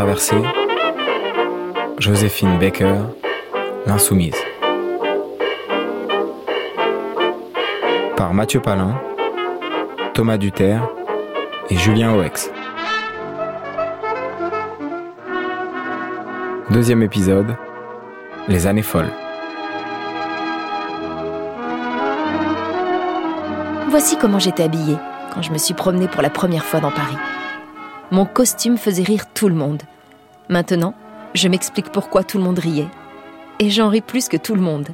traversée, Joséphine Baker, l'insoumise. Par Mathieu Palin, Thomas Duterre et Julien Oex. Deuxième épisode, les années folles. Voici comment j'étais habillée quand je me suis promenée pour la première fois dans Paris. Mon costume faisait rire tout le monde. Maintenant, je m'explique pourquoi tout le monde riait. Et j'en ris plus que tout le monde.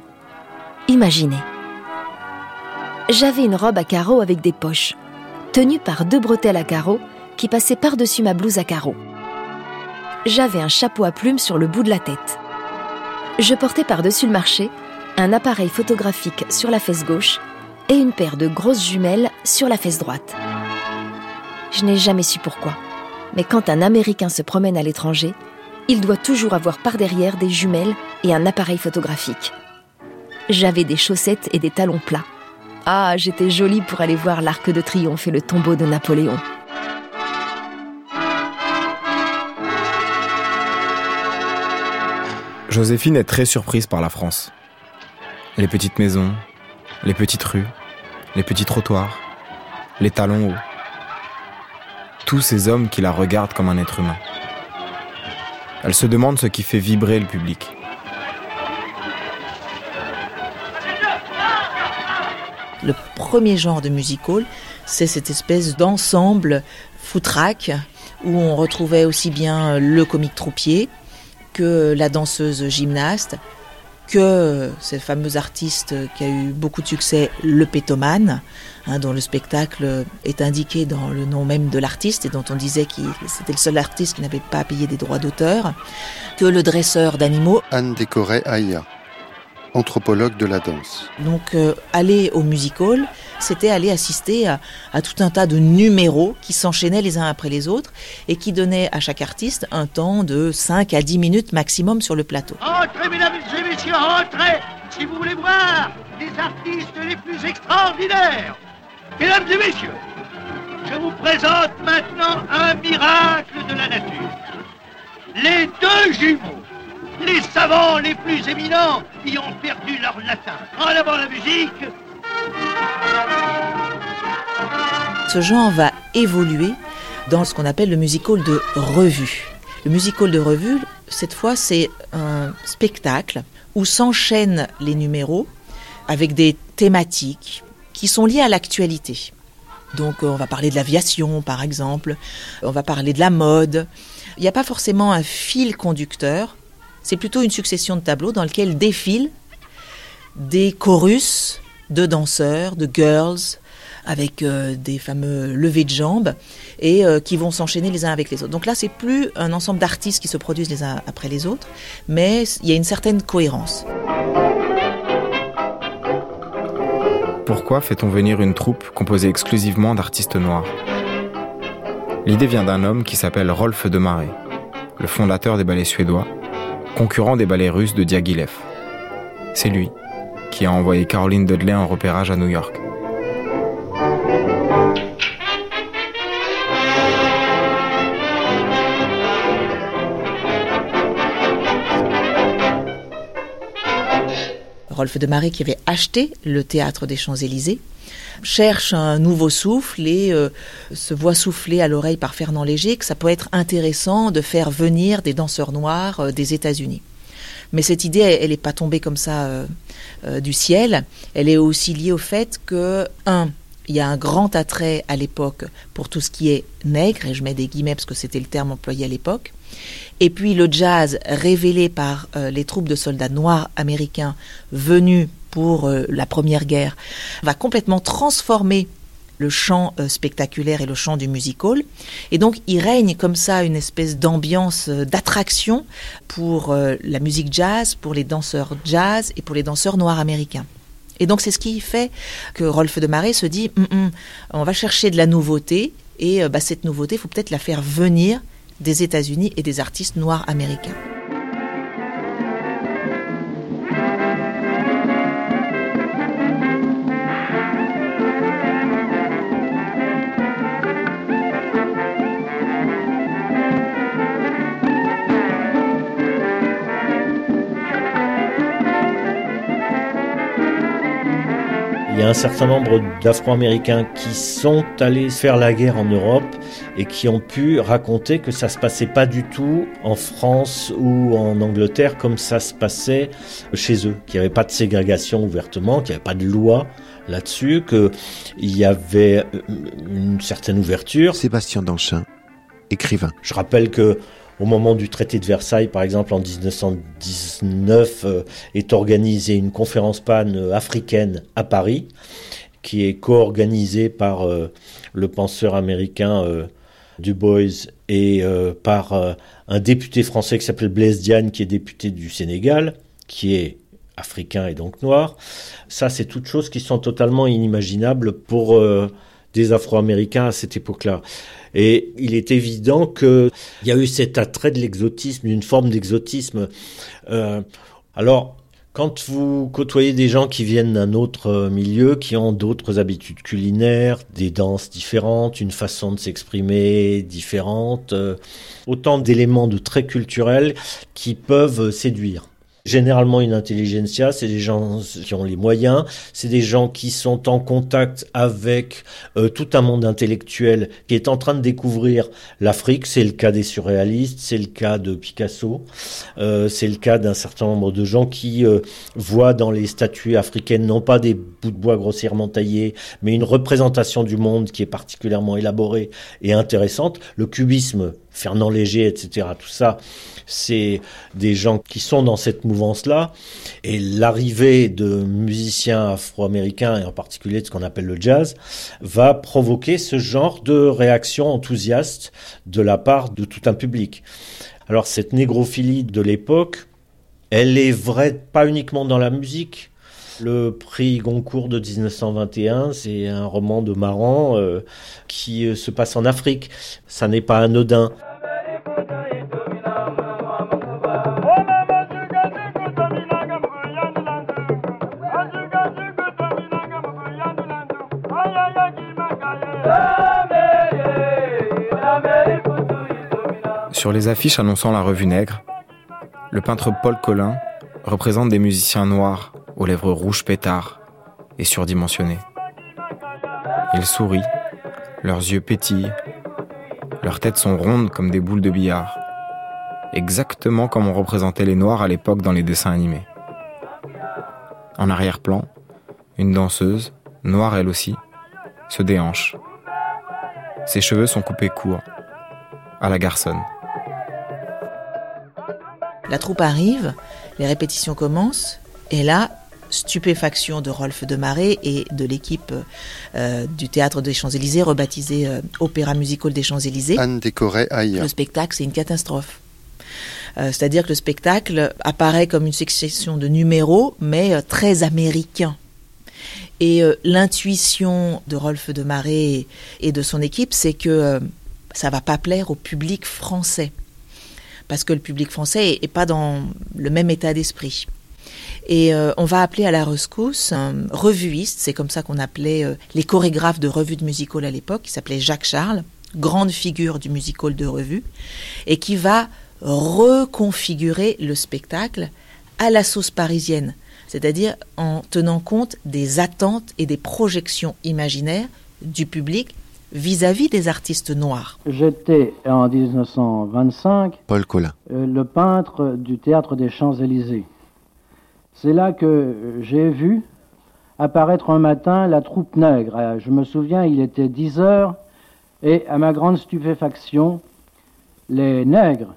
Imaginez. J'avais une robe à carreaux avec des poches, tenue par deux bretelles à carreaux qui passaient par-dessus ma blouse à carreaux. J'avais un chapeau à plumes sur le bout de la tête. Je portais par-dessus le marché un appareil photographique sur la fesse gauche et une paire de grosses jumelles sur la fesse droite. Je n'ai jamais su pourquoi. Mais quand un Américain se promène à l'étranger, il doit toujours avoir par derrière des jumelles et un appareil photographique. J'avais des chaussettes et des talons plats. Ah, j'étais jolie pour aller voir l'Arc de Triomphe et le tombeau de Napoléon. Joséphine est très surprise par la France. Les petites maisons, les petites rues, les petits trottoirs, les talons hauts. Tous ces hommes qui la regardent comme un être humain. Elle se demande ce qui fait vibrer le public. Le premier genre de musical, c'est cette espèce d'ensemble foutraque où on retrouvait aussi bien le comique troupier que la danseuse gymnaste, que cette fameuse artiste qui a eu beaucoup de succès, le pétomane, hein, dont le spectacle est indiqué dans le nom même de l'artiste et dont on disait que c'était le seul artiste qui n'avait pas payé des droits d'auteur, que le dresseur d'animaux. Anne Décoré Aya, anthropologue de la danse. Donc euh, aller au music hall, c'était aller assister à, à, tout un tas de numéros qui s'enchaînaient les uns après les autres et qui donnaient à chaque artiste un temps de 5 à 10 minutes maximum sur le plateau. Entrez, mesdames et messieurs, entrez si vous voulez voir les artistes les plus extraordinaires. Mesdames et messieurs, je vous présente maintenant un miracle de la nature. Les deux jumeaux, les savants les plus éminents, y ont perdu leur latin. En avant la musique. Ce genre va évoluer dans ce qu'on appelle le musical de revue. Le musical de revue, cette fois, c'est un spectacle où s'enchaînent les numéros avec des thématiques qui sont liées à l'actualité. Donc on va parler de l'aviation par exemple, on va parler de la mode. Il n'y a pas forcément un fil conducteur, c'est plutôt une succession de tableaux dans lesquels défilent des chorus de danseurs, de girls, avec euh, des fameux levées de jambes et euh, qui vont s'enchaîner les uns avec les autres. Donc là, c'est plus un ensemble d'artistes qui se produisent les uns après les autres, mais il y a une certaine cohérence. Pourquoi fait-on venir une troupe composée exclusivement d'artistes noirs? L'idée vient d'un homme qui s'appelle Rolf de Marais, le fondateur des ballets suédois, concurrent des ballets russes de Diaghilev. C'est lui qui a envoyé Caroline Dudley en repérage à New York. Rolf de Marais, qui avait acheté le théâtre des Champs-Élysées, cherche un nouveau souffle et euh, se voit souffler à l'oreille par Fernand Léger que ça peut être intéressant de faire venir des danseurs noirs euh, des États-Unis. Mais cette idée, elle n'est pas tombée comme ça euh, du ciel. Elle est aussi liée au fait que, un, il y a un grand attrait à l'époque pour tout ce qui est nègre, et je mets des guillemets parce que c'était le terme employé à l'époque. Et puis le jazz révélé par euh, les troupes de soldats noirs américains venus pour euh, la Première Guerre va complètement transformer le chant euh, spectaculaire et le chant du music hall. Et donc il règne comme ça une espèce d'ambiance d'attraction pour la musique jazz, pour les danseurs jazz et pour les danseurs noirs américains. Et donc c'est ce qui fait que Rolf de Marais se dit Hum, hum, on va chercher de la nouveauté et bah, cette nouveauté, il faut peut-être la faire venir des États-Unis et des artistes noirs américains. A un certain nombre d'Afro-Américains qui sont allés faire la guerre en Europe et qui ont pu raconter que ça se passait pas du tout en France ou en Angleterre comme ça se passait chez eux, qu'il n'y avait pas de ségrégation ouvertement, qu'il n'y avait pas de loi là-dessus, qu'il y avait une certaine ouverture. Sébastien Danchin, écrivain. Je rappelle que au moment du traité de Versailles, par exemple, en 1919, euh, est organisée une conférence panne africaine à Paris, qui est co-organisée par euh, le penseur américain euh, Du Bois et par un député français qui s'appelle Blaise Diagne, qui est député du Sénégal, qui est africain et donc noir. Ça, c'est toutes choses qui sont totalement inimaginables pour des Afro-Américains à cette époque-là. Et il est évident qu'il y a eu cet attrait de l'exotisme, d'une forme d'exotisme. Euh, alors, quand vous côtoyez des gens qui viennent d'un autre milieu, qui ont d'autres habitudes culinaires, des danses différentes, une façon de s'exprimer différente, euh, autant d'éléments de traits culturels qui peuvent séduire généralement une intelligentsia, c'est des gens qui ont les moyens, c'est des gens qui sont en contact avec euh, tout un monde intellectuel qui est en train de découvrir l'Afrique. C'est le cas des surréalistes, c'est le cas de Picasso, euh, c'est le cas d'un certain nombre de gens qui euh, voient dans les statues africaines non pas des bouts de bois grossièrement taillés, mais une représentation du monde qui est particulièrement élaborée et intéressante. Le cubisme, Fernand Léger, etc. Tout ça, c'est des gens qui sont dans cette mouvance-là. Et l'arrivée de musiciens afro-américains, et en particulier de ce qu'on appelle le jazz, va provoquer ce genre de réaction enthousiaste de la part de tout un public. Alors cette négrophilie de l'époque, elle est vraie pas uniquement dans la musique, le prix Goncourt de 1921, c'est un roman de Maran euh, qui euh, se passe en Afrique. Ça n'est pas anodin. Sur les affiches annonçant la revue Nègre, le peintre Paul Collin représente des musiciens noirs aux lèvres rouges pétards et surdimensionnés. Ils sourient, leurs yeux pétillent, leurs têtes sont rondes comme des boules de billard, exactement comme on représentait les noirs à l'époque dans les dessins animés. En arrière-plan, une danseuse, noire elle aussi, se déhanche. Ses cheveux sont coupés courts, à la garçonne. La troupe arrive, les répétitions commencent, et là, stupéfaction de Rolf de Marais et de l'équipe euh, du théâtre des Champs-Élysées, rebaptisé euh, Opéra Musical des Champs-Élysées. Anne décorée Le spectacle, c'est une catastrophe. Euh, c'est-à-dire que le spectacle apparaît comme une succession de numéros, mais très américain. Et l'intuition de Rolf de Marais et de son équipe, c'est que ça va pas plaire au public français parce que le public français est, pas dans le même état d'esprit. Et euh, on va appeler à la rescousse un revuiste, c'est comme ça qu'on appelait euh, les chorégraphes de revues de musical à l'époque, qui s'appelait Jacques Charles, grande figure du musical de revue, et qui va reconfigurer le spectacle à la sauce parisienne, c'est-à-dire en tenant compte des attentes et des projections imaginaires du public vis-à-vis des artistes noirs. J'étais en 1925 Paul Collin. Euh, le peintre du théâtre des Champs-Élysées. C'est là que j'ai vu apparaître un matin la troupe nègre. Je me souviens, il était 10 heures et à ma grande stupéfaction, les nègres,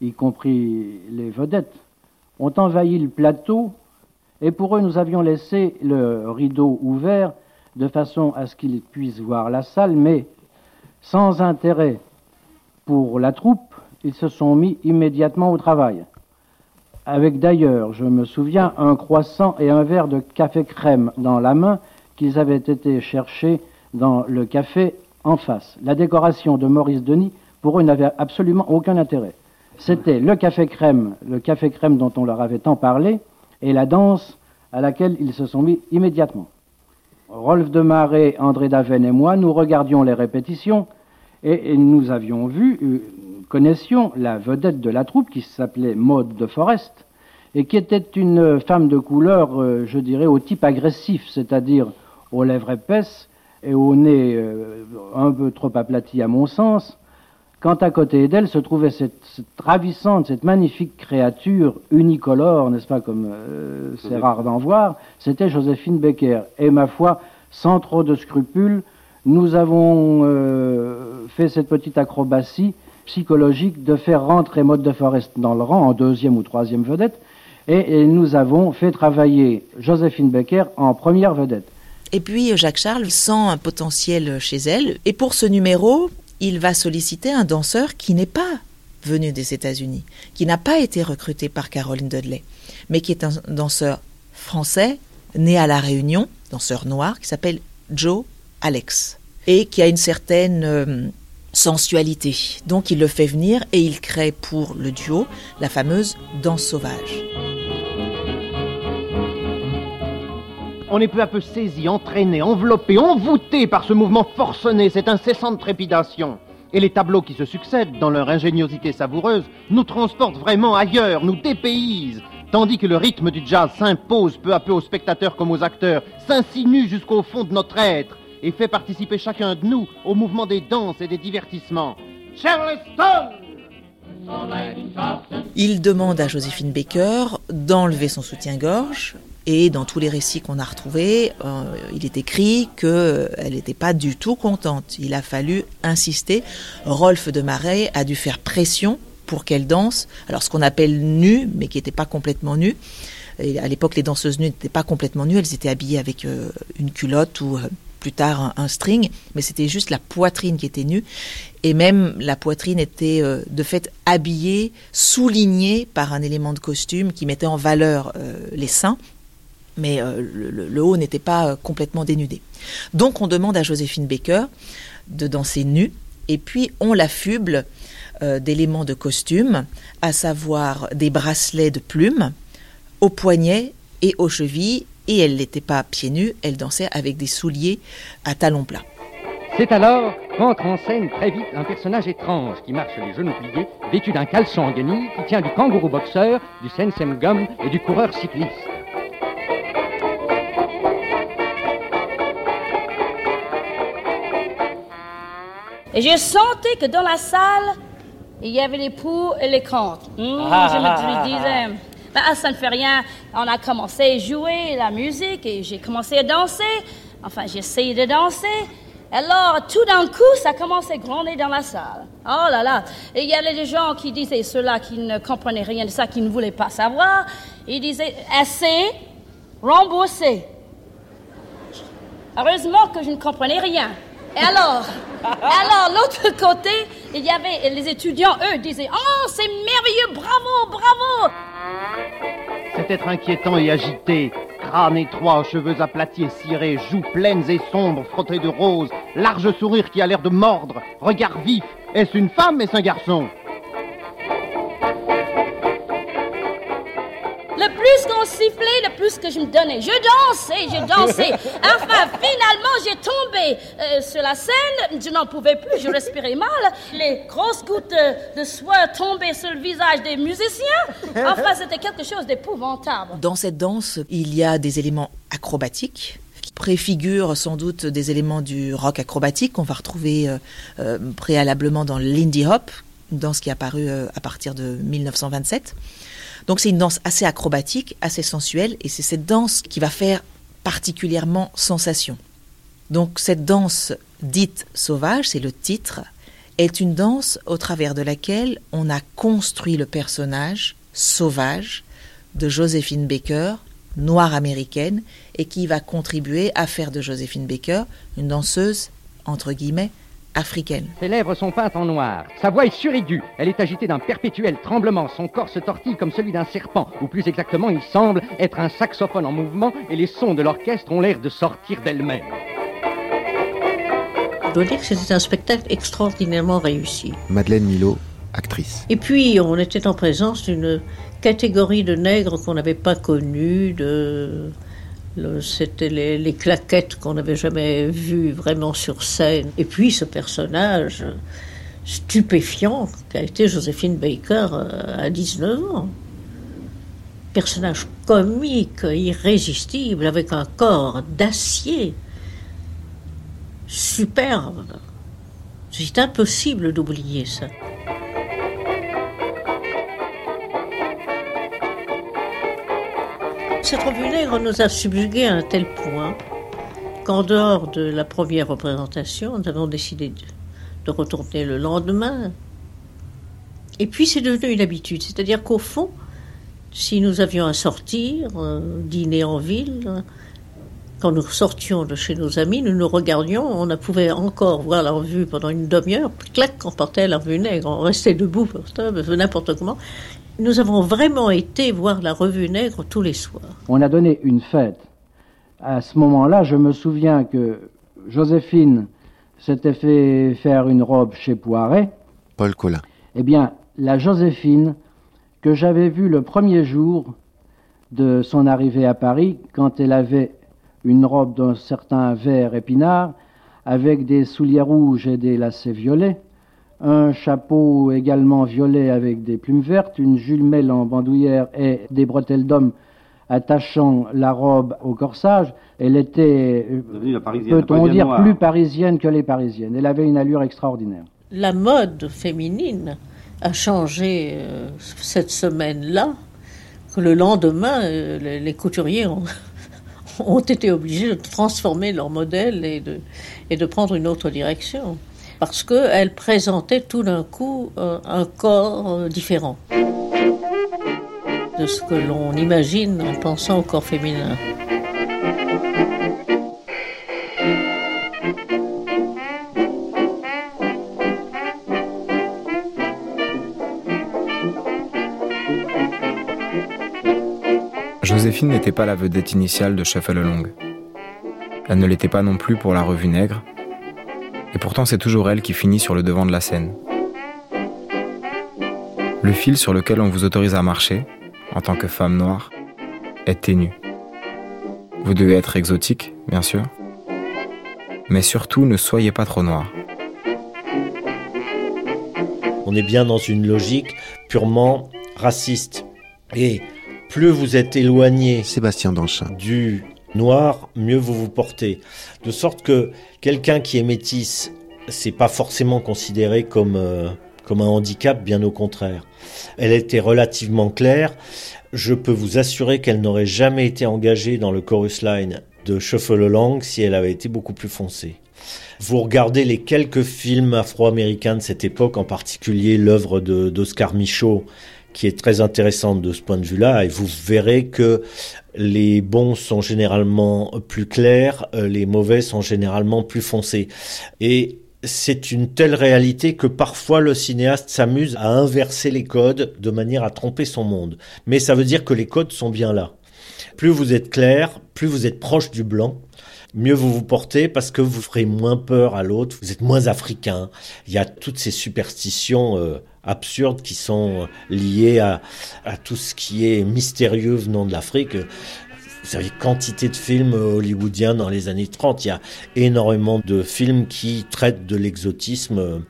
y compris les vedettes, ont envahi le plateau et pour eux nous avions laissé le rideau ouvert de façon à ce qu'ils puissent voir la salle, mais sans intérêt pour la troupe, ils se sont mis immédiatement au travail. Avec d'ailleurs, je me souviens, un croissant et un verre de café crème dans la main qu'ils avaient été chercher dans le café en face. La décoration de Maurice Denis, pour eux, n'avait absolument aucun intérêt. C'était le café crème, le café crème dont on leur avait tant parlé, et la danse à laquelle ils se sont mis immédiatement. Rolf de Marais, André Daven et moi, nous regardions les répétitions et, nous avions vu, euh, connaissions la vedette de la troupe qui s'appelait Maude de Forest et qui était une femme de couleur, euh, je dirais, au type agressif, c'est-à-dire aux lèvres épaisses et au nez euh, un peu trop aplati à mon sens, quand à côté d'elle se trouvait cette, ravissante, cette magnifique créature unicolore, n'est-ce pas, comme euh, c'est rare d'en voir, c'était Joséphine Becker. Et ma foi, sans trop de scrupules, nous avons euh, fait cette petite acrobatie psychologique de faire rentrer Maud de Forest dans le rang en deuxième ou troisième vedette, et, nous avons fait travailler Joséphine Becker en première vedette. Et puis Jacques Charles sent un potentiel chez elle, et pour ce numéro, il va solliciter un danseur qui n'est pas venu des États-Unis, qui n'a pas été recruté par Caroline Dudley, mais qui est un danseur français, né à La Réunion, danseur noir, qui s'appelle Joe Alex, et qui a une certaine euh, sensualité. Donc il le fait venir et il crée pour le duo la fameuse danse sauvage. On est peu à peu saisi, entraîné, enveloppé, envoûté par ce mouvement forcené, cette incessante trépidation. Et les tableaux qui se succèdent, dans leur ingéniosité savoureuse, nous transportent vraiment ailleurs, nous dépaysent, tandis que le rythme du jazz s'impose peu à peu aux spectateurs comme aux acteurs, s'insinue jusqu'au fond de notre être et fait participer chacun de nous au mouvement des danses et des divertissements. Charleston il demande à Joséphine Baker d'enlever son soutien-gorge, et dans tous les récits qu'on a retrouvés, euh, il est écrit qu'elle n'était pas du tout contente. Il a fallu insister. Rolf de Marais a dû faire pression pour qu'elle danse. Alors ce qu'on appelle nue, mais qui n'était pas complètement nue. à l'époque, les danseuses nues n'étaient pas complètement nues. Elles étaient habillées avec euh, une culotte ou euh, plus tard un, string, mais c'était juste la poitrine qui était nue. Et même la poitrine était de fait habillée, soulignée par un élément de costume qui mettait en valeur les seins mais euh, le, haut n'était pas euh, complètement dénudé. Donc on demande à Joséphine Baker de danser nue, et puis on l'affuble euh, d'éléments de costume, à savoir des bracelets de plumes aux poignets et aux chevilles, et elle n'était pas pieds nus, elle dansait avec des souliers à talons plats. C'est alors qu'entre en scène très vite un personnage étrange qui marche les genoux pliés, vêtu d'un caleçon en guenille, qui tient du kangourou boxeur, du sensem gum et du coureur cycliste. Et j'ai senti que dans la salle, il y avait les pour et les contre. Hmm, ah, je me ah, ah, ça ne fait rien. On a commencé à jouer la musique et j'ai commencé à danser. Enfin, j'ai essayé de danser. Alors, tout d'un coup, ça commençait à gronder dans la salle. Oh là là. Et il y avait des gens qui disaient, ceux-là qui ne comprenaient rien de ça, qui ne voulaient pas savoir. Ils disaient, assez, remboursé. Heureusement que je ne comprenais rien. Et alors, alors l'autre côté, il y avait les étudiants, eux, disaient Oh, c'est merveilleux, bravo, bravo. C'est être inquiétant et agité, crâne étroit, cheveux aplatis et cirés, joues pleines et sombres, frottées de rose, large sourire qui a l'air de mordre, regard vif. Est-ce une femme, est-ce un garçon? Sifflait, le plus que je me donnais. Je dansais, je dansais. Enfin, finalement, j'ai tombé euh, sur la scène. Je n'en pouvais plus, je respirais mal. Les grosses gouttes de sueur tombaient sur le visage des musiciens. Enfin, c'était quelque chose d'épouvantable. Dans cette danse, il y a des éléments acrobatiques qui préfigurent sans doute des éléments du rock acrobatique qu'on va retrouver euh, euh, préalablement dans l'indie hop, une danse qui est apparue à partir de 1927. Donc c'est une danse assez acrobatique, assez sensuelle, et c'est cette danse qui va faire particulièrement sensation. Donc cette danse dite sauvage, c'est le titre, est une danse au travers de laquelle on a construit le personnage sauvage de Joséphine Baker, noire américaine, et qui va contribuer à faire de Joséphine Baker une danseuse, entre guillemets, africaine. Ses lèvres sont peintes en noir. Sa voix est suraiguë. Elle est agitée d'un perpétuel tremblement. Son corps se tortille comme celui d'un serpent. Ou plus exactement, il semble être un saxophone en mouvement et les sons de l'orchestre ont l'air de sortir d'elle-même. Je dois dire que c'était un spectacle extraordinairement réussi. Madeleine Milo, actrice. Et puis, on était en présence d'une catégorie de nègres qu'on n'avait pas connue, de c'était les, claquettes qu'on n'avait jamais vues vraiment sur scène. Et puis ce personnage stupéfiant qui a été Joséphine Baker euh, à 19 ans. Personnage comique, irrésistible, avec un corps d'acier. superbe. C'est impossible d'oublier ça. Cette revue nègre nous a subjugués à un tel point qu'en dehors de la première représentation, nous avons décidé de, retourner le lendemain. Et puis c'est devenu une habitude, c'est-à-dire qu'au fond, si nous avions à sortir, euh, dîner en ville, quand nous sortions de chez nos amis, nous nous regardions, on pouvait encore voir la revue pendant une demi-heure, clac, on portait la revue nègre, on restait debout, n'importe comment. Nous avons vraiment été voir la revue nègre tous les soirs. On a donné une fête. À ce moment-là, je me souviens que Joséphine s'était fait faire une robe chez Poiret. Paul Collin. Eh bien, la Joséphine que j'avais vue le premier jour de son arrivée à Paris, quand elle avait une robe d'un certain vert épinard, avec des souliers rouges et des lacets violets, un chapeau également violet avec des plumes vertes, une jumelle en bandoulière et des bretelles d'homme attachant la robe au corsage. Elle était, peut-on dire, plus parisienne que les parisiennes. Elle avait une allure extraordinaire. La mode féminine a changé euh, cette semaine-là. Le lendemain, euh, les couturiers ont, ont été obligés de transformer leur modèle et de, et de prendre une autre direction. Parce qu'elle présentait tout d'un coup euh, un corps euh, différent de ce que l'on imagine en pensant au corps féminin. Joséphine n'était pas la vedette initiale de Shuffle Along. Elle ne l'était pas non plus pour la revue Nègre, et pourtant c'est toujours elle qui finit sur le devant de la scène. Le fil sur lequel on vous autorise à marcher, en tant que femme noire, est ténu. Vous devez être exotique, bien sûr, mais surtout ne soyez pas trop noir. On est bien dans une logique purement raciste. Et plus vous êtes éloigné Sébastien du noir, mieux vous vous portez. De sorte que quelqu'un qui est métisse, c'est pas forcément considéré comme, euh, comme un handicap, bien au contraire. Elle était relativement claire. Je peux vous assurer qu'elle n'aurait jamais été engagée dans le chorus line de Shuffle si elle avait été beaucoup plus foncée. Vous regardez les quelques films afro-américains de cette époque, en particulier l'œuvre d'Oscar Michaud, qui est très intéressante de ce point de vue-là, et vous verrez que les bons sont généralement plus clairs, euh, les mauvais sont généralement plus foncés. Et c'est une telle réalité que parfois le cinéaste s'amuse à inverser les codes de manière à tromper son monde. Mais ça veut dire que les codes sont bien là. Plus vous êtes clair, plus vous êtes proche du blanc, mieux vous vous portez parce que vous ferez moins peur à l'autre, vous êtes moins africain. Il y a toutes ces superstitions euh, absurdes qui sont liées à, tout ce qui est mystérieux venant de l'Afrique. Vous savez, quantité de films hollywoodiens dans les années 30. Il y a énormément de films qui traitent de l'exotisme.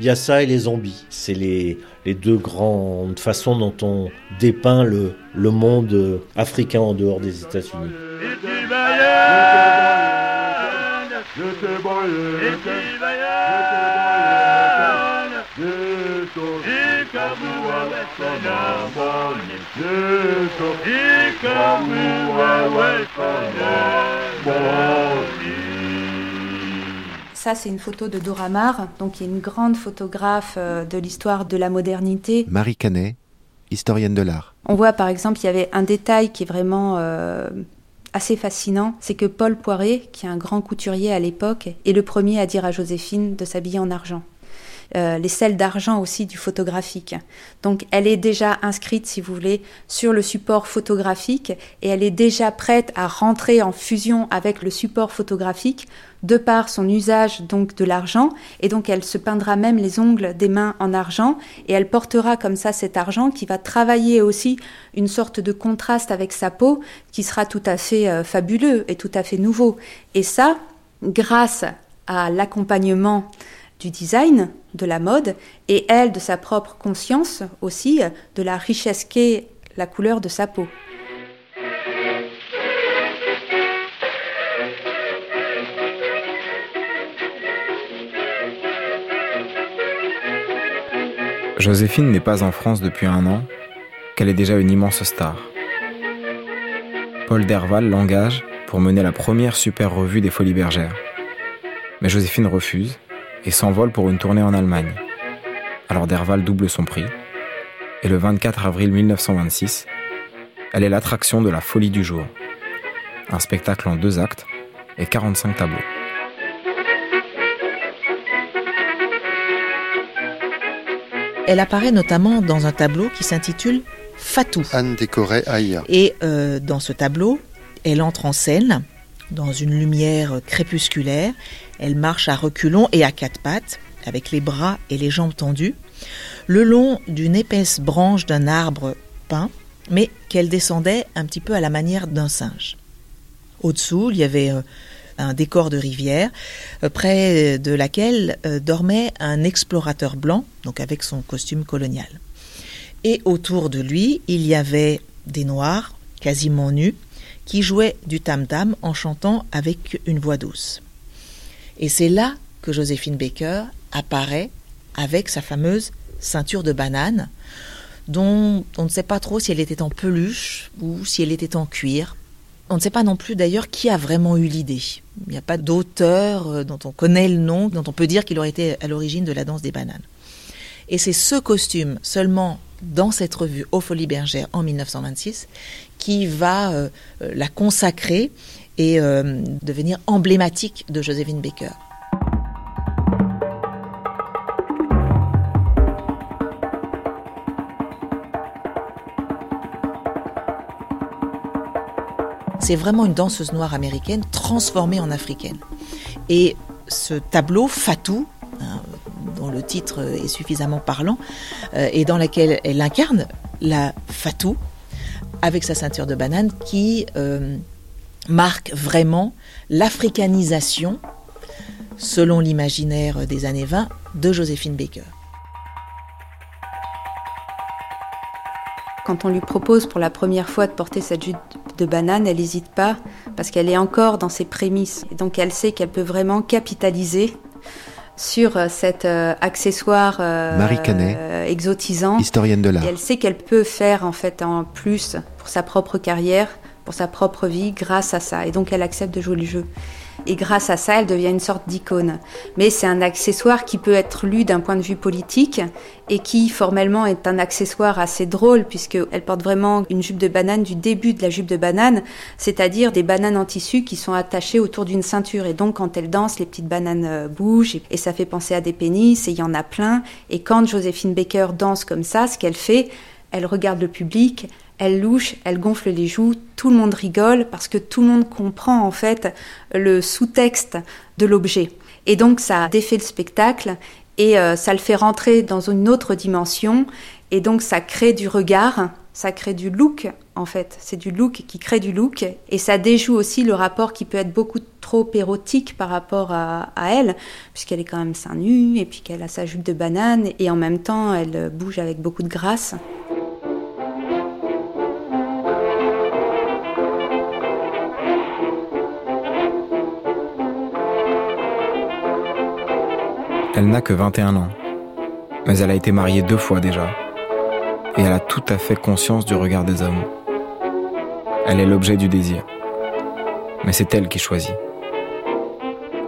Il y a ça et les zombies. C'est les, les deux grandes façons dont on dépeint le, le monde africain en dehors des États-Unis. Ça, c'est une photo de Dora Maar, donc qui est une grande photographe euh, de l'histoire de la modernité. Marie Canet, historienne de l'art. On voit par exemple, il y avait un détail qui est vraiment euh, assez fascinant, c'est que Paul Poiret, qui est un grand couturier à l'époque, est le premier à dire à Joséphine de s'habiller en argent. Euh, les selles d'argent aussi du photographique. Donc elle est déjà inscrite, si vous voulez, sur le support photographique et elle est déjà prête à rentrer en fusion avec le support photographique de par son usage donc de l'argent et donc elle se peindra même les ongles des mains en argent et elle portera comme ça cet argent qui va travailler aussi une sorte de contraste avec sa peau qui sera tout à fait euh, fabuleux et tout à fait nouveau et ça grâce à l'accompagnement du design, de la mode, et elle de sa propre conscience aussi euh, de la richesse qu'est la couleur de sa peau. Joséphine n'est pas en France depuis un an, qu'elle est déjà une immense star. Paul Derval l'engage pour mener la première super revue des Folies Bergères. Mais Joséphine refuse et s'envole pour une tournée en Allemagne. Alors Derval double son prix. Et le 24 avril 1926, elle est l'attraction de la folie du jour. Un spectacle en deux actes et 45 tableaux. Elle apparaît notamment dans un tableau qui s'intitule Fatou. Anne décorait Aïa. Et euh, dans ce tableau, elle entre en scène dans une lumière crépusculaire. Elle marche à reculons et à quatre pattes, avec les bras et les jambes tendus, le long d'une épaisse branche d'un arbre peint, mais qu'elle descendait un petit peu à la manière d'un singe. Au-dessous, il y avait euh, un décor de rivière, euh, près de laquelle euh, dormait un explorateur blanc, donc avec son costume colonial. Et autour de lui, il y avait des noirs, quasiment nus, qui jouaient du tam-tam en chantant avec une voix douce. Et c'est là que Joséphine Baker apparaît avec sa fameuse ceinture de banane, dont on ne sait pas trop si elle était en peluche ou si elle était en cuir. On ne sait pas non plus d'ailleurs qui a vraiment eu l'idée. Il n'y a pas d'auteur euh, dont on connaît le nom, dont on peut dire qu'il aurait été à l'origine de la danse des bananes. Et c'est ce costume, seulement dans cette revue Aux Folies Bergères en 1926, qui va euh, euh, la consacrer et euh, devenir emblématique de Joséphine Baker. C'est vraiment une danseuse noire américaine transformée en africaine. Et ce tableau, Fatou, hein, dont le titre est suffisamment parlant, euh, et dans laquelle elle incarne la Fatou, avec sa ceinture de banane, qui euh, marque vraiment l'africanisation, selon l'imaginaire des années 20, de Joséphine Baker. Quand on lui propose pour la première fois de porter cette jupe de banane, elle n'hésite pas parce qu'elle est encore dans ses prémices. Et donc elle sait qu'elle peut vraiment capitaliser sur euh, cet euh, accessoire euh, Marie Canet, euh, exotisant. historienne de l'art. Et elle sait qu'elle peut faire en fait en plus pour sa propre carrière, pour sa propre vie, grâce à ça. Et donc elle accepte de jouer le jeu. Et grâce à ça, elle devient une sorte d'icône. Mais c'est un accessoire qui peut être lu d'un point de vue politique et qui formellement est un accessoire assez drôle puisqu'elle porte vraiment une jupe de banane du début de la jupe de banane, c'est-à-dire des bananes en tissu qui sont attachées autour d'une ceinture. Et donc quand elle danse, les petites bananes euh, bougent et ça fait penser à des pénis et il y en a plein. Et quand Joséphine Baker danse comme ça, ce qu'elle fait, elle regarde le public, elle louche, elle gonfle les joues, tout le monde rigole parce que tout le monde comprend en fait le sous-texte de l'objet. Et donc ça défait le spectacle et euh, ça le fait rentrer dans une autre dimension et donc ça crée du regard, ça crée du look en fait, c'est du look qui crée du look et ça déjoue aussi le rapport qui peut être beaucoup trop érotique par rapport à, à elle puisqu'elle est quand même seins nus et puis qu'elle a sa jupe de banane et en même temps elle bouge avec beaucoup de grâce. Elle n'a que 21 ans, mais elle a été mariée deux fois déjà, et elle a tout à fait conscience du regard des hommes. Elle est l'objet du désir, mais c'est elle qui choisit.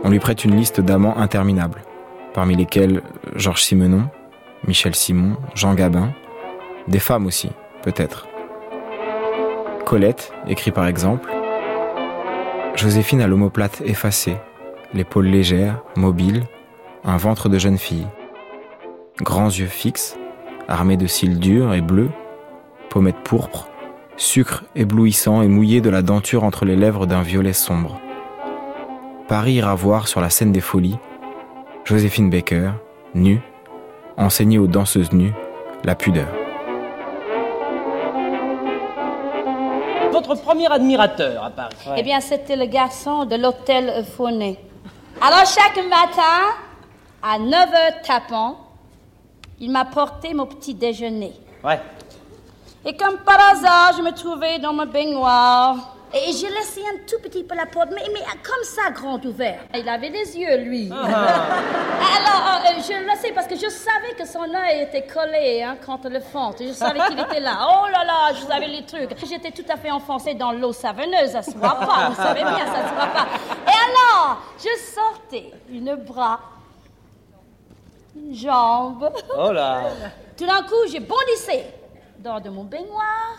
On lui prête une liste d'amants interminables, parmi lesquels Georges Simenon, Michel Simon, Jean Gabin, des femmes aussi, peut-être. Colette écrit par exemple Joséphine a l'omoplate effacée, l'épaule légère, mobile, un ventre de jeune fille. Grands yeux fixes, armés de cils durs et bleus, pommettes pourpres, sucre éblouissant et mouillé de la denture entre les lèvres d'un violet sombre. Paris ira voir sur la scène des folies Joséphine Baker, nue, enseignée aux danseuses nues la pudeur. Votre premier admirateur à Paris Eh bien, c'était le garçon de l'hôtel Faunet. Alors, chaque matin, à 9h tapant, il m'a porté mon petit déjeuner. Ouais. Et comme par hasard, je me trouvais dans ma baignoire, Et j'ai laissé un tout petit peu la porte, mais, mais comme ça, grand ouvert. Il avait des yeux, lui. Alors, euh, je le laissais parce que je savais que son œil était collé hein, contre le fond. Je savais qu'il était là. Oh là là, je savais les trucs. J'étais tout à fait enfoncée dans l'eau savonneuse, ça se voit pas. Vous savez bien, ça se voit pas. Et alors, je sortais une bras, une jambe. Oh là Tout d'un coup, j'ai bondissé dans de mon baignoire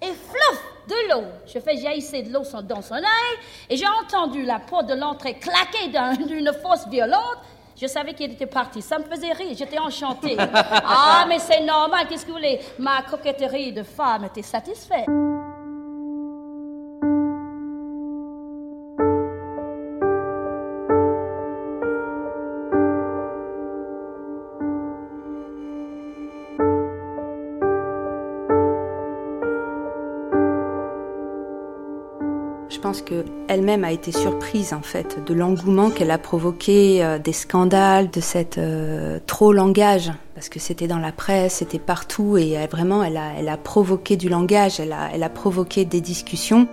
et flouf de l'eau. Je fais jaillir de l'eau dans son œil et j'ai entendu la porte de l'entrée claquer d'une force violente. Je savais qu'il était parti. Ça me faisait rire. J'étais enchantée. ah, mais c'est normal. Qu'est-ce que vous voulez? Ma coquetterie de femme était satisfaite. Pense qu'elle-même a été surprise en fait de l'engouement qu'elle a provoqué, euh, des scandales, de cette euh, trop langage, parce que c'était dans la presse, c'était partout, et vraiment elle a, provoqué du langage, elle a, provoqué des discussions.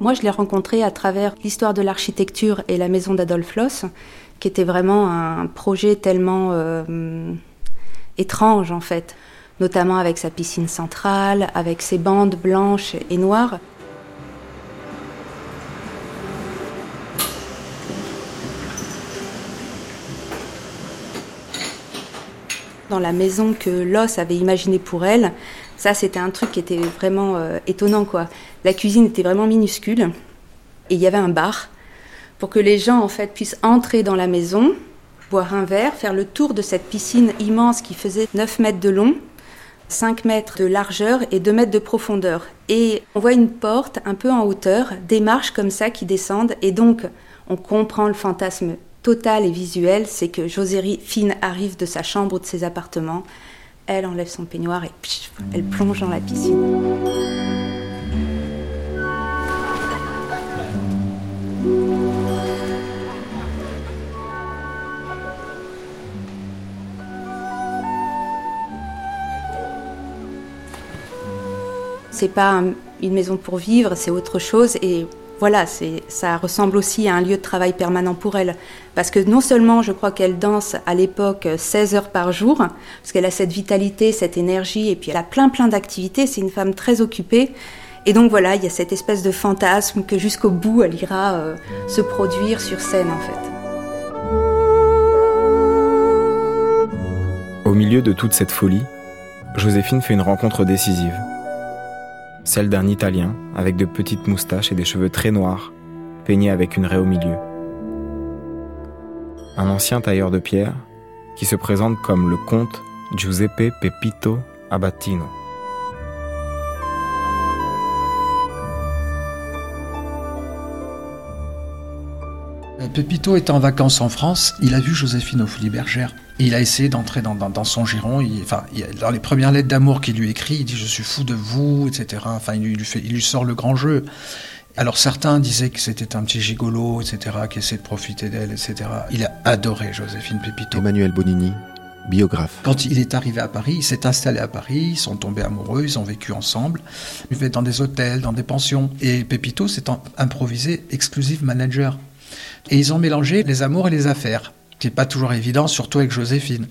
Moi, je l'ai rencontrée à travers l'histoire de l'architecture et la maison d'Adolphe Loss, qui était vraiment un projet tellement euh, étrange en fait notamment avec sa piscine centrale, avec ses bandes blanches et noires. Dans la maison que Loss avait imaginée pour elle, ça c'était un truc qui était vraiment euh, étonnant quoi. La cuisine était vraiment minuscule et il y avait un bar pour que les gens en fait puissent entrer dans la maison, boire un verre, faire le tour de cette piscine immense qui faisait 9 mètres de long 5 mètres de largeur et 2 mètres de profondeur. Et on voit une porte un peu en hauteur, des marches comme ça qui descendent, et donc on comprend le fantasme total et visuel, c'est que Joséphine arrive de sa chambre ou de ses appartements, elle enlève son peignoir et elle plonge dans la piscine. C'est pas une maison pour vivre, c'est autre chose. Et voilà, ça ressemble aussi à un lieu de travail permanent pour elle. Parce que non seulement je crois qu'elle danse à l'époque 16 heures par jour, parce qu'elle a cette vitalité, cette énergie, et puis elle a plein plein d'activités, c'est une femme très occupée. Et donc voilà, il y a cette espèce de fantasme que jusqu'au bout elle ira euh, se produire sur scène en fait. Au milieu de toute cette folie, Joséphine fait une rencontre décisive celle d'un Italien avec de petites moustaches et des cheveux très noirs, peignés avec une raie au milieu. Un ancien tailleur de pierre qui se présente comme le comte Giuseppe Pepito Abatino. Pepito était en vacances en France, il a vu Joséphine aux Folies Bergères et il a essayé d'entrer dans, son giron. enfin, dans les premières lettres d'amour qu'il lui écrit, il dit Je suis fou de vous, etc. Enfin, il lui, fait, il lui sort le grand jeu. Alors certains disaient que c'était un petit gigolo, etc., qui essayait de profiter d'elle, etc. Il a adoré Joséphine Pepito. Emmanuel Bonini, biographe. Quand il est arrivé à Paris, il s'est installé à Paris, ils sont tombés amoureux, ils ont vécu ensemble, ils vivaient dans des hôtels, dans des pensions. Et Pepito s'est improvisé exclusive manager. Et ils ont mélangé les amours et les affaires, qui n'est pas toujours évident, surtout avec Joséphine.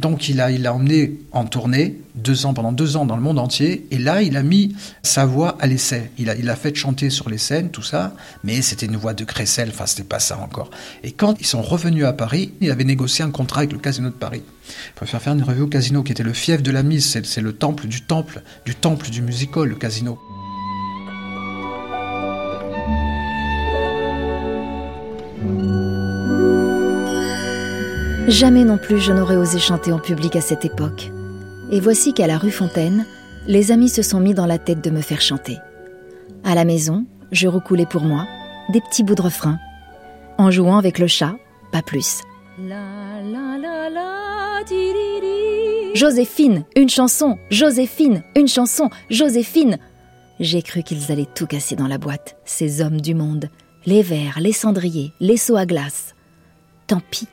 Donc il a, il a emmené en tournée deux ans, pendant deux ans dans le monde entier, et là il a mis sa voix à l'essai. Il a, il fait chanter sur les scènes, tout ça, mais c'était une voix de Cressel, enfin c'était pas ça encore. Et quand ils sont revenus à Paris, il avait négocié un contrat avec le Casino de Paris. Il faire faire une revue au Casino, qui était le fief de la mise, c'est le temple du temple, du temple du musical, le Casino. Jamais non plus je n'aurais osé chanter en public à cette époque. Et voici qu'à la rue Fontaine, les amis se sont mis dans la tête de me faire chanter. À la maison, je recoulais pour moi des petits bouts de refrain, en jouant avec le chat, pas plus. Joséphine, une chanson, Joséphine, une chanson, Joséphine. J'ai cru qu'ils allaient tout casser dans la boîte, ces hommes du monde, les verres, les cendriers, les seaux à glace. Tant pis.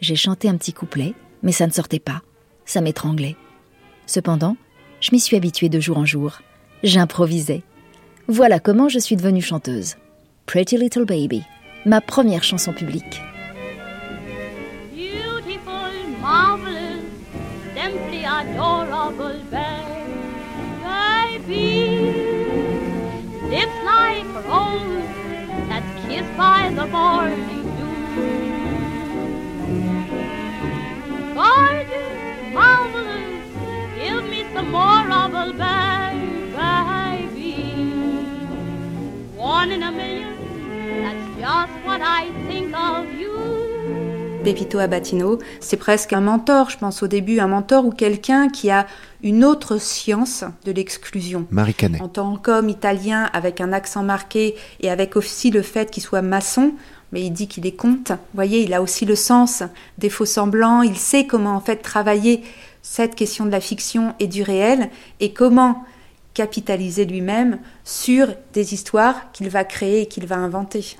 J'ai chanté un petit couplet, mais ça ne sortait pas, ça m'étranglait. Cependant, je m'y suis habituée de jour en jour. J'improvisais. Voilà comment je suis devenue chanteuse. Pretty Little Baby, ma première chanson publique. Beautiful, marvelous, simply adorable baby. Gorgeous, marvelous, give me some more of a baby. One in a million, that's just what I think of you. Pepito Abatino, c'est presque un mentor, je pense au début, un mentor ou quelqu'un qui a une autre science de l'exclusion. Marie Canet. En tant qu'homme italien avec un accent marqué et avec aussi le fait qu'il soit maçon, mais il dit qu'il est comte. Vous voyez, il a aussi le sens des faux semblants. Il sait comment en fait travailler cette question de la fiction et du réel et comment capitaliser lui-même sur des histoires qu'il va créer et qu'il va inventer.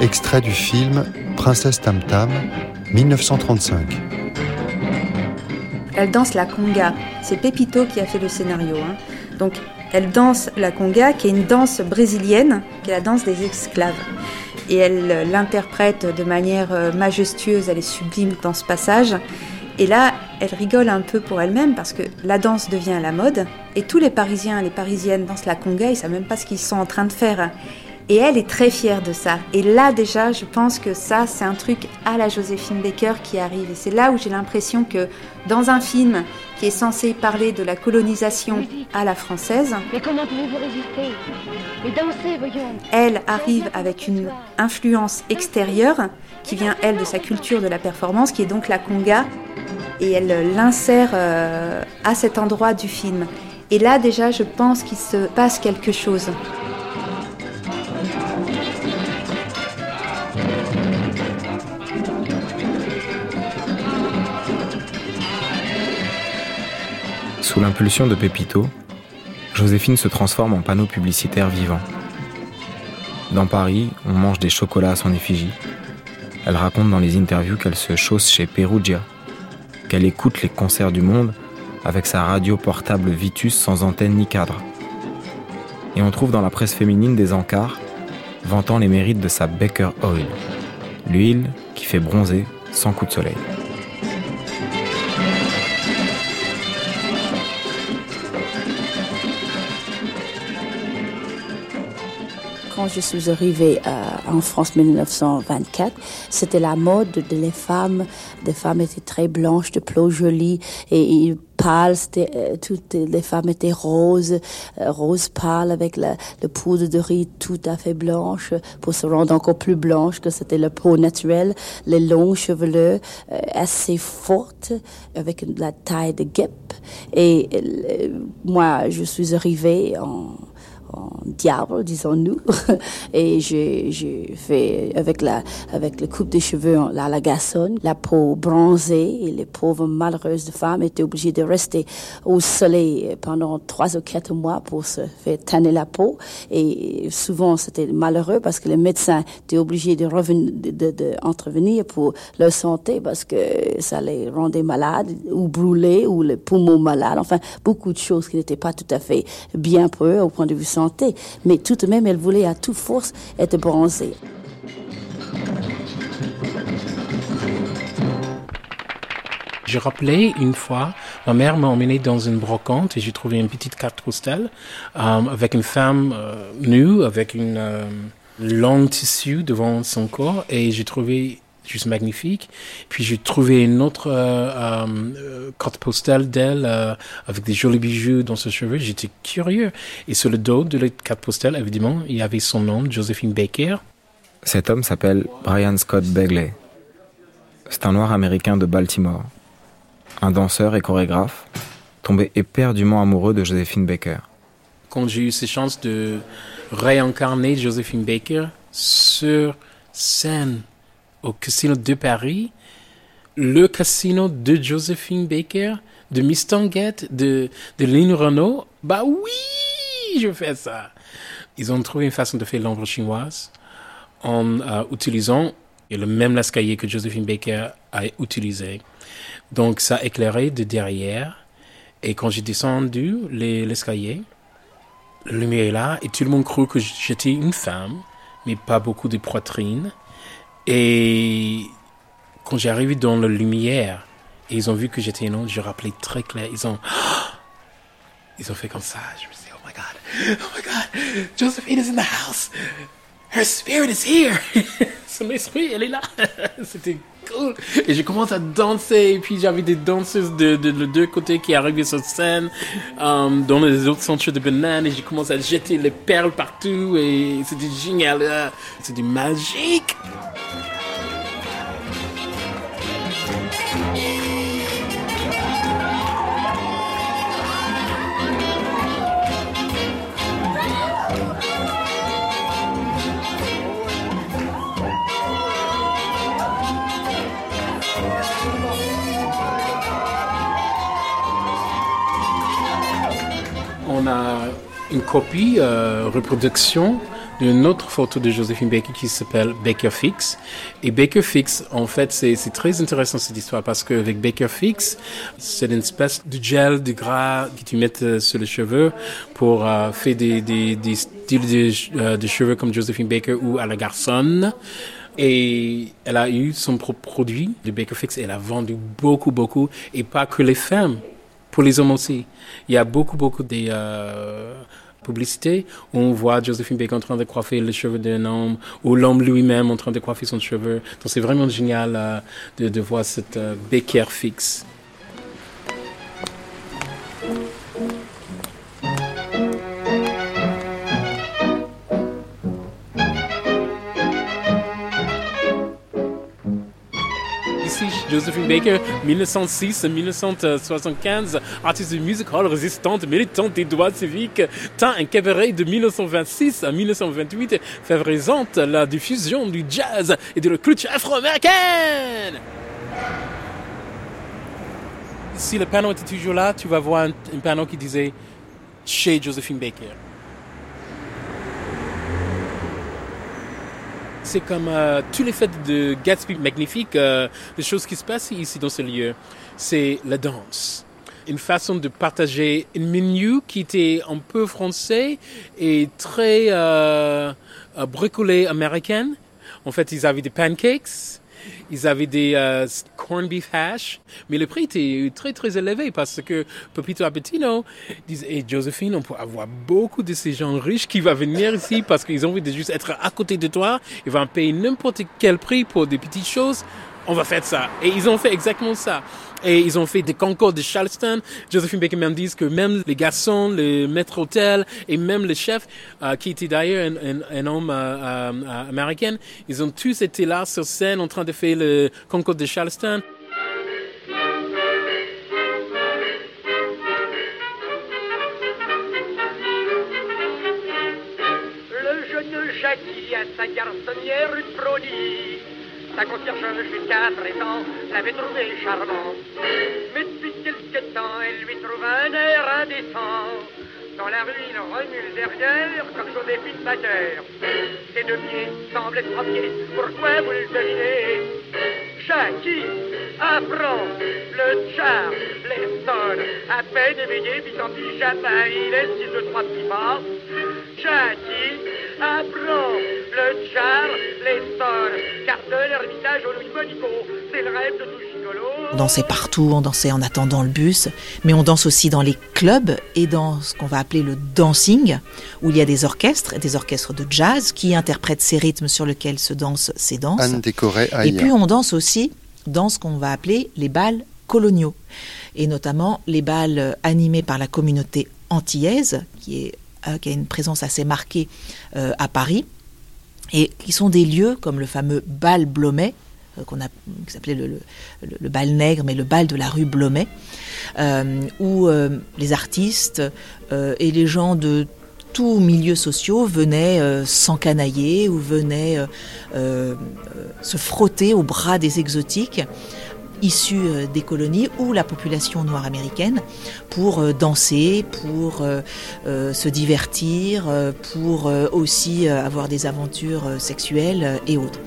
Extrait du film Princesse Tam Tam, 1935. Elle danse la conga. C'est Pepito qui a fait le scénario. hein. Donc, elle danse la conga, qui est une danse brésilienne, qui est la danse des esclaves. Et elle l'interprète de manière euh, majestueuse, elle est sublime dans ce passage. Et là, elle rigole un peu pour elle-même parce que la danse devient la mode et tous les Parisiens les Parisiennes dansent la conga, ils savent même pas ce qu'ils sont en train de faire. Et elle est très fière de ça. Et là déjà, je pense que ça, c'est un truc à la Joséphine Baker qui arrive. Et c'est là où j'ai l'impression que dans un film qui est censé parler de la colonisation à la française, Mais comment pouvez-vous résister Mais dansez, voyons? elle arrive avec une influence extérieure qui vient, elle, de sa culture de la performance, qui est donc la conga, et elle l'insère euh, à cet endroit du film. Et là, déjà, je pense qu'il se passe quelque chose. Sous l'impulsion de Pépito, Joséphine se transforme en panneau publicitaire vivant. Dans Paris, on mange des chocolats à son effigie. Elle raconte dans les interviews qu'elle se chausse chez Perugia, qu'elle écoute les concerts du monde avec sa radio portable Vitus sans antenne ni cadre. Et on trouve dans la presse féminine des encarts vantant les mérites de sa Baker Oil, l'huile qui fait bronzer sans coup de soleil. Quand je suis arrivée euh, en France 1924, c'était la mode de les femmes. Les femmes étaient très blanches, de peau jolie et, et pâles. C'était, euh, toutes les femmes étaient roses, euh, roses pâles avec la, le poudre de riz tout à fait blanche pour se rendre encore plus blanche que c'était la peau naturelle. Les longs cheveleux euh, assez fortes avec la taille de guêpe. Et euh, moi, je suis arrivée en diable, disons-nous. Et j'ai, fait avec la, avec le coupe des cheveux en- à la garçonne, la peau bronzée et les pauvres malheureuses de femmes étaient obligées de rester au soleil pendant trois ou quatre mois pour se faire tanner la peau. Et souvent c'était malheureux parce que les médecins étaient obligés de revenir, de, de, de pour leur santé parce que ça les rendait malades ou brûlés ou les poumons malades. Enfin, beaucoup de choses qui n'étaient pas tout à fait bien pour eux au point de vue santé. Mais tout de même, elle voulait à toute force être bronzée. Je rappelais une fois, ma mère m'a emmené dans une brocante et j'ai trouvé une petite carte postale euh, avec une femme euh, nue avec une euh, longue tissu devant son corps et j'ai trouvé juste magnifique. Puis j'ai trouvé une autre euh, euh, euh, carte postale d'elle euh, avec des jolis bijoux dans ses cheveux. J'étais curieux. Et sur le dos de la carte postale, évidemment, il y avait son nom, Josephine Baker. Cet homme s'appelle Brian Scott Begley. C'est un noir américain de Baltimore. Un danseur et chorégraphe, tombé éperdument amoureux de Josephine Baker. quand j'ai eu cette chance de réincarner Josephine Baker sur scène au Casino de Paris, le casino de Josephine Baker, de Miss Tanguette, de, de Lynn Renault, bah oui, je fais ça. Ils ont trouvé une façon de faire l'ombre chinoise en euh, utilisant le même escalier que Josephine Baker a utilisé. Donc ça éclairait de derrière. Et quand j'ai descendu l'escalier, la lumière est là et tout le monde crut que j'étais une femme, mais pas beaucoup de poitrine. Et quand j'ai arrivé dans la lumière, et ils ont vu que j'étais un homme, je rappelais très clair. Ils ont, ils ont fait comme ça. Je me suis dit, oh my God, oh my God, Josephine is in the house. Her spirit is here. Son esprit, elle est là. C'était cool. Et je commence à danser. Et puis j'avais des danseuses de, de, deux côtés qui arrivaient sur scène, um, dans les autres centres de bananes. Et j'ai commencé à jeter les perles partout. Et c'était génial. C'était magique. On a une copie, euh, reproduction d'une autre photo de Josephine Baker qui s'appelle Baker Fix. Et Baker Fix, en fait, c'est très intéressant cette histoire parce qu'avec Baker Fix, c'est une espèce de gel, de gras que tu mets euh, sur les cheveux pour euh, faire des, des, styles de, euh, de, cheveux comme Josephine Baker ou à la garçonne. Et elle a eu son propre produit de Baker Fix et elle a vendu beaucoup, beaucoup. Et pas que les femmes pour les hommes aussi. Il y a beaucoup, beaucoup de euh, publicités où on voit Josephine Baker en train de coiffer les cheveux d'un homme ou l'homme lui-même en train de coiffer son cheveu. Donc c'est vraiment génial euh, de, voir cette euh, fixe. Josephine Baker, 1906-1975, artiste de music hall résistante, militante des droits civiques, tint un cabaret de 1926 à 1928, favorisante la diffusion du jazz et de la culture afro-américaine. Si le panneau était toujours là, tu vas voir un, un panneau qui disait chez Josephine Baker. C'est comme euh, tous les fêtes de Gatsby magnifiques, euh, les choses qui se passent ici dans ce lieu, c'est la danse. Une façon de partager un menu qui était un peu français et très euh, bricolé américain. En fait, ils avaient des pancakes, ils avaient des euh, corned beef hash, mais le prix était très très élevé parce que Pepito Apetino disait hey, Josephine, on peut avoir beaucoup de ces gens riches qui vont venir ici parce qu'ils ont envie de juste être à côté de toi, ils vont payer n'importe quel prix pour des petites choses. On va faire ça. Et ils ont fait exactement ça. Et ils ont fait des concours de Charleston. Josephine Baker même dit que même les garçons, le maître hôtel et même le chef, euh, qui était d'ailleurs un, un, un, homme euh, euh, américain, ils ont tous été là sur scène en train de faire le concours de Charleston. Le jeune Jackie à sa garçonnière une prodige sa concierge jusqu'à présent l'avait trouvé charmant. Mais depuis quelque temps, elle lui trouve un air indécent. Dans la rue, il remue derrière comme Joséphine Baker. Ses deux pieds semblent être pieds. Pourquoi vous le devinez? Jackie apprend le Charleston. À peine éveillé, puis en pyjama, il est sur deux, trois petits pas. Jackie apprend le au Louis Monico, c'est le rêve de tout gigolo. On dansait partout, on dansait en attendant le bus, mais on danse aussi dans les clubs et dans ce qu'on va appeler le dancing, où il y a des orchestres, des orchestres de jazz qui interprètent ces rythmes sur lesquels se dansent ces danses. Anne Décoré, Et puis on danse aussi dans ce qu'on va appeler les bals coloniaux, et notamment les bals animés par la communauté antillaise, qui, est, euh, qui a une présence assez marquée euh, à Paris, et qui sont des lieux comme le fameux bal Blomet, euh, qu'on a, qui s'appelait le, bal nègre, mais le bal de la rue Blomet, euh, où euh, les artistes et les gens de tous milieux sociaux venaient s'encanailler ou venaient se frotter au bras des exotiques issus des colonies ou la population noire américaine pour danser, pour se divertir, pour aussi avoir des aventures sexuelles et autres.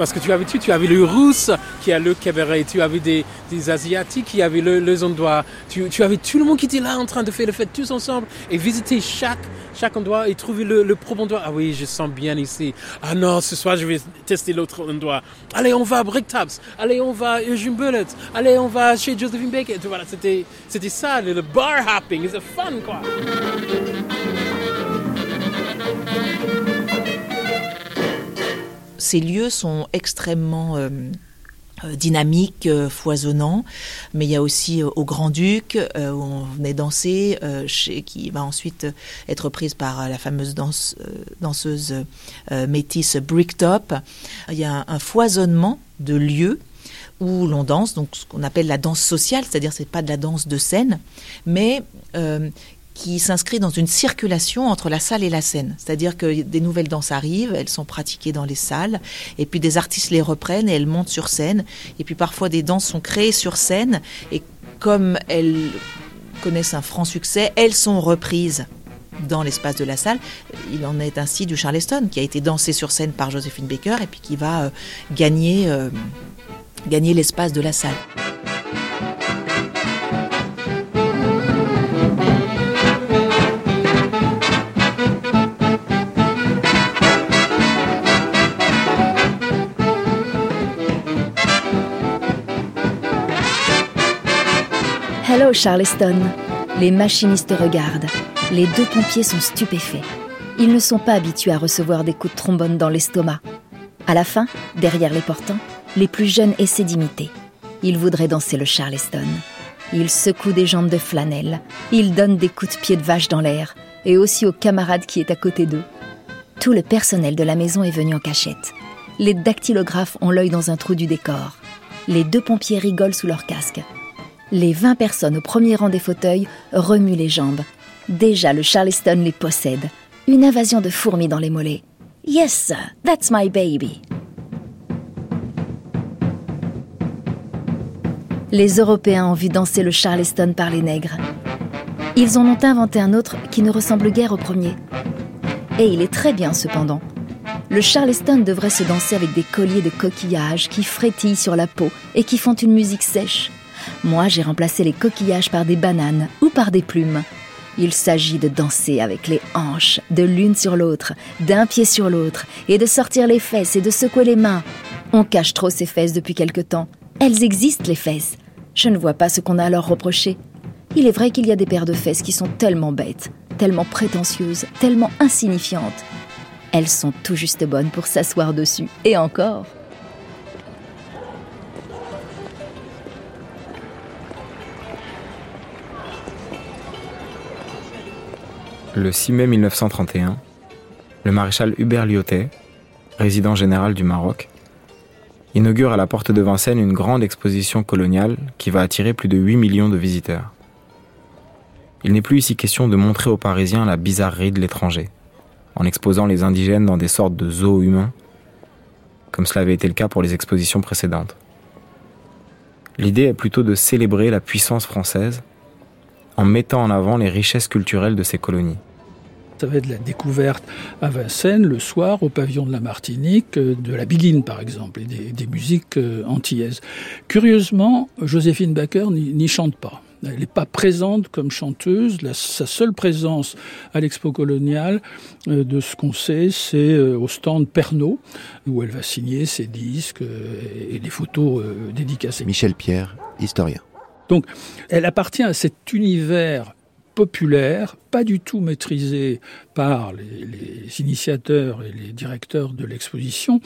Parce que tu avais, tu, tu avais le russe qui a le cabaret, tu avais des, des asiatiques qui avaient le, les endroits, tu, tu avais tout le monde qui était là en train de faire le fête tous ensemble et visiter chaque, endroit et trouver le, le propre endroit. Ah oui, je sens bien ici. Ah non, ce soir je vais tester l'autre endroit. Allez, on va à Bricktaps. Allez, on va à Eugene Bullet. Allez, on va chez Josephine Baker. Voilà, c'était, ça, le, bar hopping. C'est fun, quoi. Ces lieux sont extrêmement euh, euh, dynamiques, euh, foisonnants, mais il y a aussi au Grand-Duc, où on venait danser, qui va ensuite être prise par la fameuse danse, danseuse métisse Bricktop. Il y a un, un foisonnement de lieux où l'on danse, donc ce qu'on appelle la danse sociale, c'est-à-dire c'est pas de la danse de scène, mais euh, qui s'inscrit dans une circulation entre la salle et la scène. C'est-à-dire que des nouvelles danses arrivent, elles sont pratiquées dans les salles, et puis des artistes les reprennent et elles montent sur scène. Et puis parfois des danses sont créées sur scène, et comme elles connaissent un franc succès, elles sont reprises dans l'espace de la salle. Il en est ainsi du Charleston, qui a été dansé sur scène par Josephine Baker, et puis qui va euh, gagner, euh, gagner l'espace de la salle. Hello Charleston. Les machinistes regardent. Les deux pompiers sont stupéfaits. Ils ne sont pas habitués à recevoir des coups de trombone dans l'estomac. À la fin, derrière les portants, les plus jeunes essaient d'imiter. Ils voudraient danser le Charleston. Ils secouent des jambes de flanelle. Ils donnent des coups de pied de vache dans l'air. Et aussi au camarade qui est à côté d'eux. Tout le personnel de la maison est venu en cachette. Les dactylographes ont l'œil dans un trou du décor. Les deux pompiers rigolent sous leur casque. Les 20 personnes au premier rang des fauteuils remuent les jambes. Déjà, le Charleston les possède. Une invasion de fourmis dans les mollets. Yes, sir, that's my baby. Les Européens ont vu danser le Charleston par les nègres. Ils en ont inventé un autre qui ne ressemble guère au premier. Et il est très bien cependant. Le Charleston devrait se danser avec des colliers de coquillages qui frétillent sur la peau et qui font une musique sèche. Moi, j'ai remplacé les coquillages par des bananes ou par des plumes. Il s'agit de danser avec les hanches, de l'une sur l'autre, d'un pied sur l'autre, et de sortir les fesses et de secouer les mains. On cache trop ces fesses depuis quelque temps. Elles existent, les fesses. Je ne vois pas ce qu'on a à leur reprocher. Il est vrai qu'il y a des paires de fesses qui sont tellement bêtes, tellement prétentieuses, tellement insignifiantes. Elles sont tout juste bonnes pour s'asseoir dessus, et encore. Le 6 mai 1931, le maréchal Hubert Lyautey, résident général du Maroc, inaugure à la porte de Vincennes une grande exposition coloniale qui va attirer plus de 8 millions de visiteurs. Il n'est plus ici question de montrer aux Parisiens la bizarrerie de l'étranger, en exposant les indigènes dans des sortes de zoos humains, comme cela avait été le cas pour les expositions précédentes. L'idée est plutôt de célébrer la puissance française en mettant en avant les richesses culturelles de ces colonies. Ça va être la découverte à Vincennes le soir au pavillon de la Martinique euh, de la biline par exemple et des, des musiques euh, antillaises. Curieusement, Joséphine Baker n'y chante pas. Elle n'est pas présente comme chanteuse. La, sa seule présence à l'expo coloniale, euh, de ce qu'on sait, c'est euh, au stand Pernod, où elle va signer ses disques euh, et des photos euh, dédicacées. Michel Pierre, historien. Donc, elle appartient à cet univers populaire, pas du tout maîtrisé par les, initiateurs et les directeurs de l'exposition.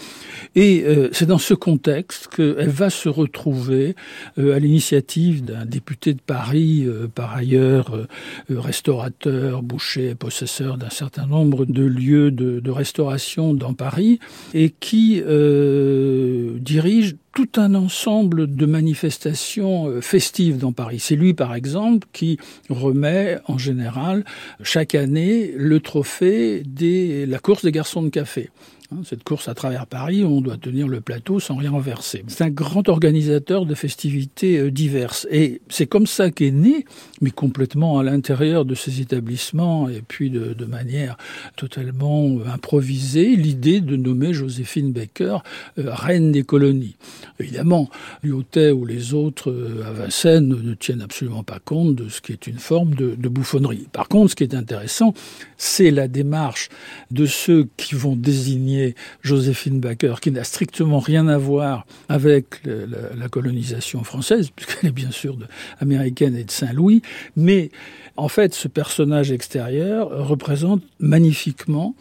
Et euh, c'est dans ce contexte qu'elle va se retrouver euh, à l'initiative d'un député de Paris, euh, par ailleurs euh, restaurateur, boucher, possesseur d'un certain nombre de lieux de, de restauration dans Paris, et qui euh, dirige tout un ensemble de manifestations euh, festives dans Paris. C'est lui, par exemple, qui remet en général chaque année le trophée de la course des garçons de café. Hein, cette course à travers Paris, on doit tenir le plateau sans rien renverser. C'est un grand organisateur de festivités euh, diverses. Et c'est comme ça qu'est né, mais complètement à l'intérieur de ces établissements, et puis de, manière totalement euh, improvisée, l'idée de nommer Joséphine Baker euh, reine des colonies. Évidemment, Lyotet ou les autres à Vincennes ne tiennent absolument pas compte de ce qui est une forme de bouffonnerie. Par contre, ce qui est intéressant, c'est la démarche de ceux qui vont désigner Joséphine Baker, qui n'a strictement rien à voir avec la, colonisation française, puisqu'elle est bien sûr américaine et de Saint-Louis, mais en fait, ce personnage extérieur représente magnifiquement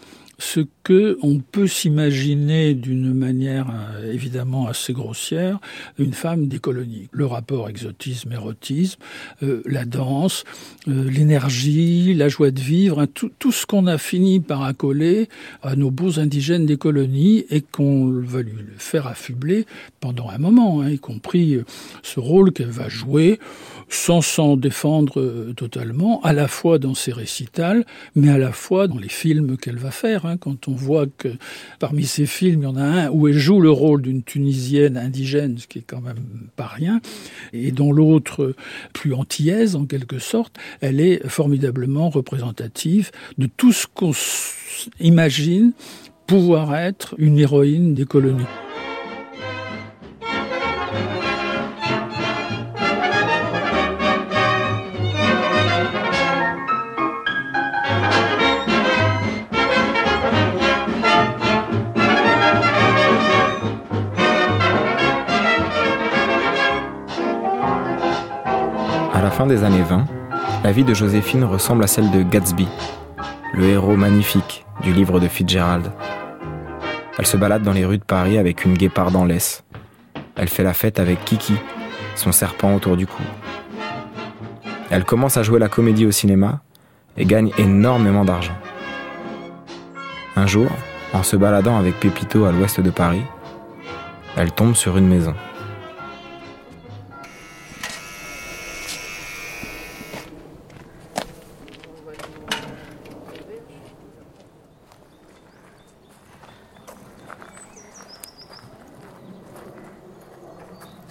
ce que on peut s'imaginer d'une manière euh, évidemment assez grossière une femme des colonies. Le rapport exotisme-érotisme, euh, la danse, euh, l'énergie, la joie de vivre, hein, tout, tout, ce qu'on a fini par accoler à nos beaux indigènes des colonies et qu'on va lui faire affubler pendant un moment, hein, y compris ce rôle qu'elle va jouer sans s'en défendre totalement, à la fois dans ses récitals, mais à la fois dans les films qu'elle va faire. Hein, quand on voit que parmi ces films, il y en a un où elle joue le rôle d'une Tunisienne indigène, ce qui est quand même pas rien, et dans l'autre, plus antillaise en quelque sorte, elle est formidablement représentative de tout ce qu'on imagine pouvoir être une héroïne des colonies. Fin des années 20, la vie de Joséphine ressemble à celle de Gatsby, le héros magnifique du livre de Fitzgerald. Elle se balade dans les rues de Paris avec une guéparde en laisse. Elle fait la fête avec Kiki, son serpent autour du cou. Elle commence à jouer la comédie au cinéma et gagne énormément d'argent. Un jour, en se baladant avec Pépito à l'ouest de Paris, elle tombe sur une maison.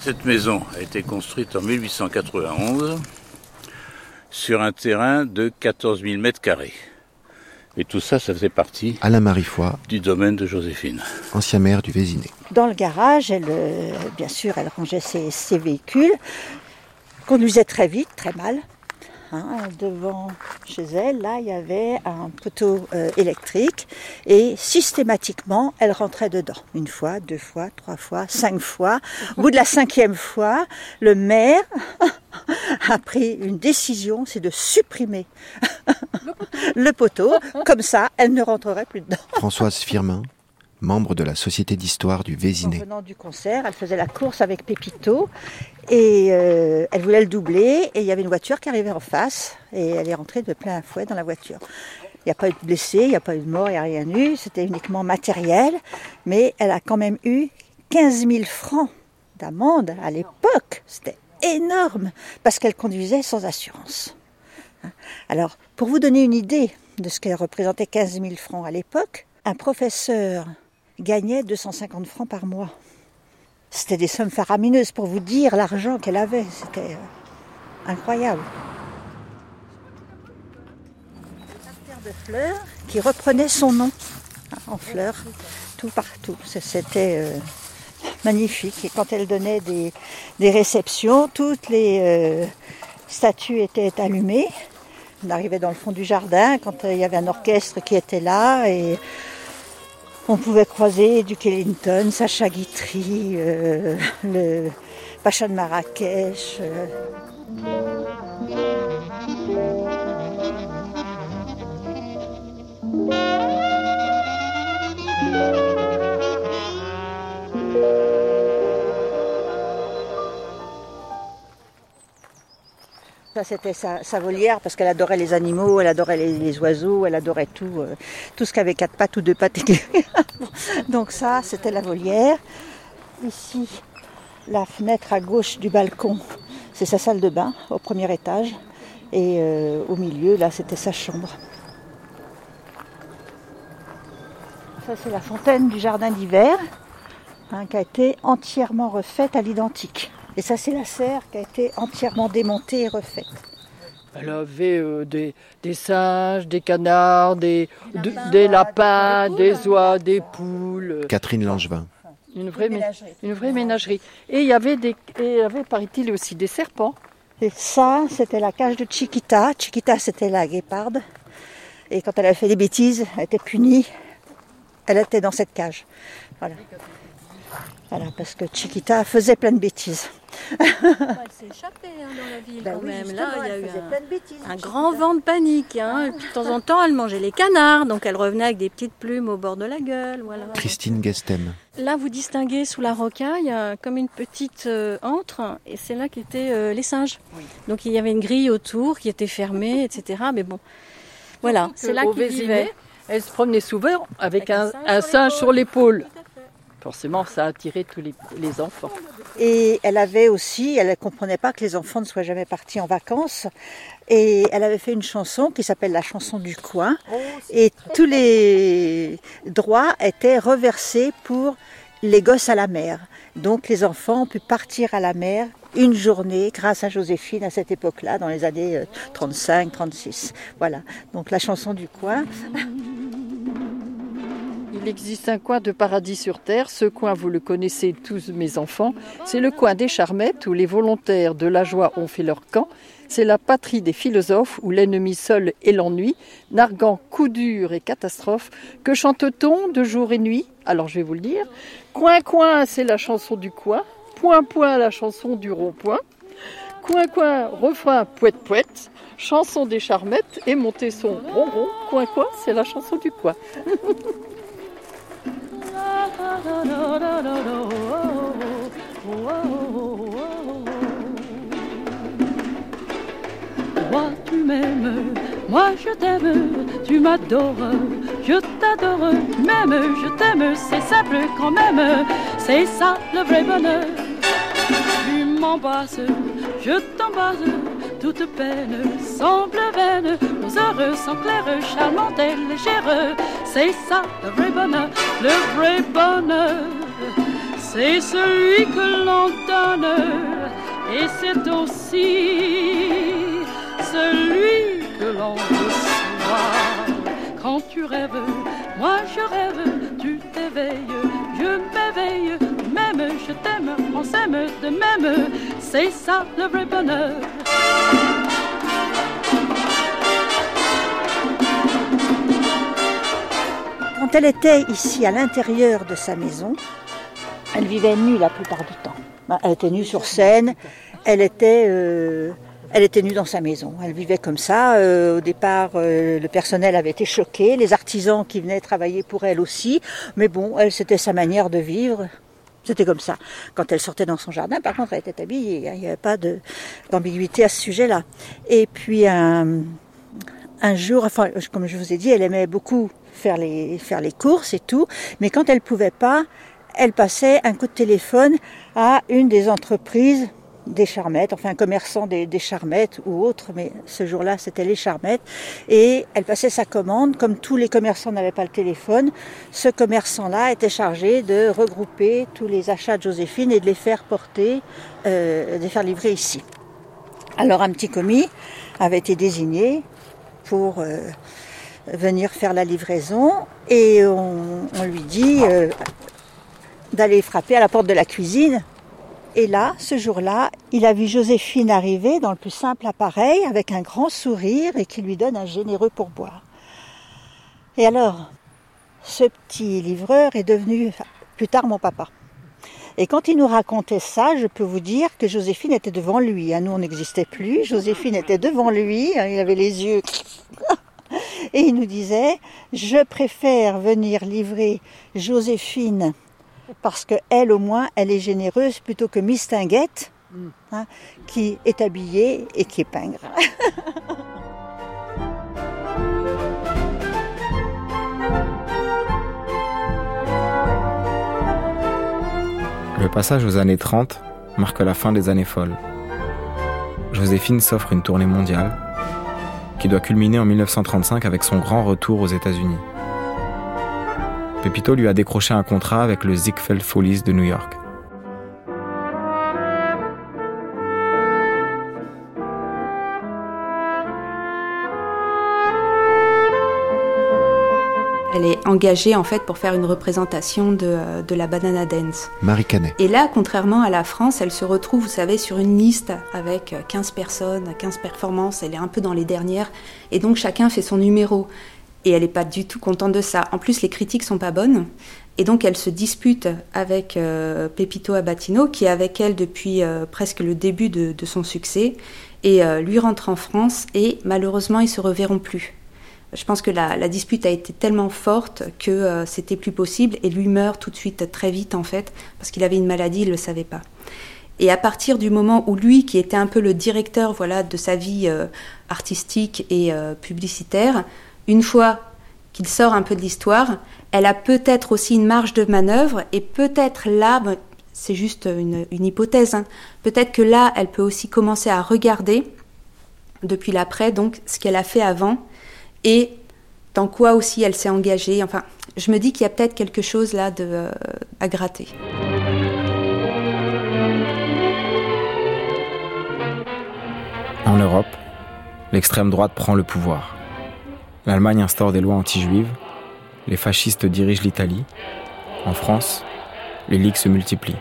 Cette maison a été construite en 1891 sur un terrain de 14 000 mètres carrés. Et tout ça, ça faisait partie Alain Marifoy, du domaine de Joséphine. Ancien maire du Vésiné. Dans le garage, elle, euh, bien sûr, elle rangeait ses, ses véhicules, conduisait très vite, très mal. Devant chez elle, là, il y avait un poteau euh, électrique et systématiquement, elle rentrait dedans. Une fois, deux fois, trois fois, cinq fois. Au bout de la cinquième fois, le maire a pris une décision, c'est de supprimer le poteau. Comme ça, elle ne rentrerait plus dedans. Françoise Firmin, membre de la Société d'histoire du Vésiné. En venant du concert, elle faisait la course avec Pépito et euh, elle voulait le doubler et il y avait une voiture qui arrivait en face et elle est rentrée de plein fouet dans la voiture. Il n'y a pas eu de blessés, il n'y a pas eu de mort, il n'y a rien eu, c'était uniquement matériel, mais elle a quand même eu 15 000 francs d'amende à l'époque. C'était énorme parce qu'elle conduisait sans assurance. Alors, pour vous donner une idée de ce qu'elle représentait 15 000 francs à l'époque, un professeur gagnait 250 francs par mois. C'était des sommes faramineuses pour vous dire l'argent qu'elle avait. C'était euh, incroyable. De fleurs qui reprenait son nom hein, en fleurs tout partout. C'était euh, magnifique. Et quand elle donnait des, réceptions, toutes les euh, statues étaient allumées. On arrivait dans le fond du jardin quand il y avait un orchestre qui était là et on pouvait croiser du Ellington, Sacha Guitry, euh, le Pacha de Marrakech. Euh. C'était sa, volière parce qu'elle adorait les animaux, elle adorait les, oiseaux, elle adorait tout, euh, tout ce qui avait quatre pattes ou deux pattes. Donc ça, c'était la volière. Ici, la fenêtre à gauche du balcon, c'est sa salle de bain au premier étage. Et euh, au milieu, là, c'était sa chambre. Ça, c'est la fontaine du jardin d'hiver, hein, qui a été entièrement refaite à l'identique. Et ça, c'est la serre qui a été entièrement démontée et refaite. Elle avait euh, des, des singes, des canards, des, de- des lapins, des oies, des poules. Catherine Langevin. Une vraie, ménagerie. une vraie ménagerie. Et il y avait, des, et il y avait paraît-il, aussi des serpents. Et ça, c'était la cage de Chiquita. Chiquita, c'était la guéparde. Et quand elle avait fait des bêtises, elle était punie. Elle était dans cette cage. Voilà. Voilà, parce que Chiquita faisait plein de bêtises. Elle s'est échappée hein, dans la ville Bah quand oui, même. Là, il y a elle eu faisait un, plein de bêtises, un grand vent de panique. Hein. Et puis, de temps en temps, elle mangeait les canards, donc elle revenait avec des petites plumes au bord de la gueule. Voilà. Christine Gestem. Là, vous distinguez sous la rocaille euh, comme une petite euh, antre, et c'est là qu'étaient euh, les singes. Donc il y avait une grille autour qui était fermée, etc. Mais bon, voilà, c'est là qu'ils vivaient. Elle se promenait souvent avec, un, un singe sur l'épaule. Forcément, ça a attiré tous les, enfants. Et elle avait aussi, elle ne comprenait pas que les enfants ne soient jamais partis en vacances. Et elle avait fait une chanson qui s'appelle la chanson du coin. Et tous les droits étaient reversés pour les gosses à la mer. Donc les enfants ont pu partir à la mer une journée grâce à Joséphine à cette époque-là, dans les années 35-36. Voilà, donc la chanson du coin. Il existe un coin de paradis sur terre. Ce coin, vous le connaissez tous, mes enfants. C'est le coin des Charmettes où les volontaires de la joie ont fait leur camp. C'est la patrie des philosophes où l'ennemi seul est l'ennui, narguant coups durs et catastrophes. Que chante-t-on de jour et nuit? Alors je vais vous le dire. Coin, coin, c'est la chanson du coin. Point, point, la chanson du rond-point. Coin, coin, refrain, poète, poète. Chanson des Charmettes et montez son rond. Coin, coin, c'est la chanson du coin. Toi tu m'aimes, moi je t'aime, tu m'adores, je t'adore, tu m'aimes, je t'aime, c'est simple quand même, c'est ça le vrai bonheur. Je t'embrasse, toute peine semble vaine, nos heures sont claires, charmantes et légères, c'est ça le vrai bonheur, le vrai bonheur, c'est celui que l'on donne, et c'est aussi celui que l'on reçoit. Quand tu rêves, moi je rêve, tu t'éveilles, je m'éveille, même je t'aime, on s'aime de même, c'est ça le vrai bonheur. Quand elle était ici à l'intérieur de sa maison, elle vivait nue la plupart du temps. Ben, Elle était nue sur scène, elle était, euh, elle était nue dans sa maison. Elle vivait comme ça. Euh, au départ, euh, le personnel avait été choqué, les artisans qui venaient travailler pour elle aussi. Mais bon, elle, c'était sa manière de vivre. C'était comme ça. Quand elle sortait dans son jardin, par contre, elle était habillée. hein. Il n'y avait pas d'ambiguïté à ce sujet-là. Et puis, un, jour, enfin, comme je vous ai dit, elle aimait beaucoup faire les, courses et tout. Mais quand elle pouvait pas, elle passait un coup de téléphone à une des entreprises des Charmettes, enfin un commerçant des, des Charmettes ou autre, mais ce jour-là c'était les Charmettes, et elle passait sa commande, comme tous les commerçants n'avaient pas le téléphone, ce commerçant-là était chargé de regrouper tous les achats de Joséphine et de les faire porter, euh, de les faire livrer ici. Alors un petit commis avait été désigné pour euh, venir faire la livraison et on, on lui dit euh, d'aller frapper à la porte de la cuisine. Et là, ce jour-là, il a vu Joséphine arriver dans le plus simple appareil avec un grand sourire et qui lui donne un généreux pourboire. Et alors, ce petit livreur est devenu plus tard mon papa. Et quand il nous racontait ça, je peux vous dire que Joséphine était devant lui. hein. Nous, on n'existait plus. Joséphine était devant lui. hein. Il avait les yeux. Et il nous disait, je préfère venir livrer Joséphine parce que elle, au moins, elle est généreuse plutôt que Miss Tinguette, hein, qui est habillée et qui est pingre. Le passage aux années 30 marque la fin des années folles. Joséphine s'offre une tournée mondiale qui doit culminer en 1935 avec son grand retour aux États-Unis. Pepito lui a décroché un contrat avec le Ziegfeld Follies de New York. Elle est engagée en fait pour faire une représentation de, de la Banana Dance. Marie Canet. Et là, contrairement à la France, elle se retrouve, vous savez, sur une liste avec 15 personnes, 15 performances. Elle est un peu dans les dernières. Et donc chacun fait son numéro. Et elle n'est pas du tout contente de ça. En plus, les critiques sont pas bonnes. Et donc elle se dispute avec euh, Pepito Abatino, qui est avec elle depuis euh, presque le début de, son succès. Et euh, lui rentre en France et malheureusement, ils se reverront plus. Je pense que la, la dispute a été tellement forte que c'était plus possible et lui meurt tout de suite très vite en fait parce qu'il avait une maladie, il le savait pas. Et à partir du moment où lui, qui était un peu le directeur voilà de sa vie artistique et publicitaire, une fois qu'il sort un peu de l'histoire, elle a peut-être aussi une marge de manœuvre et peut-être là, ben, c'est juste une, hypothèse, hein, peut-être que là, elle peut aussi commencer à regarder depuis l'après, donc ce qu'elle a fait avant et dans quoi aussi elle s'est engagée. Enfin, je me dis qu'il y a peut-être quelque chose là euh, à gratter. En Europe, l'extrême droite prend le pouvoir. L'Allemagne instaure des lois anti-juives, les fascistes dirigent l'Italie. En France, les ligues se multiplient.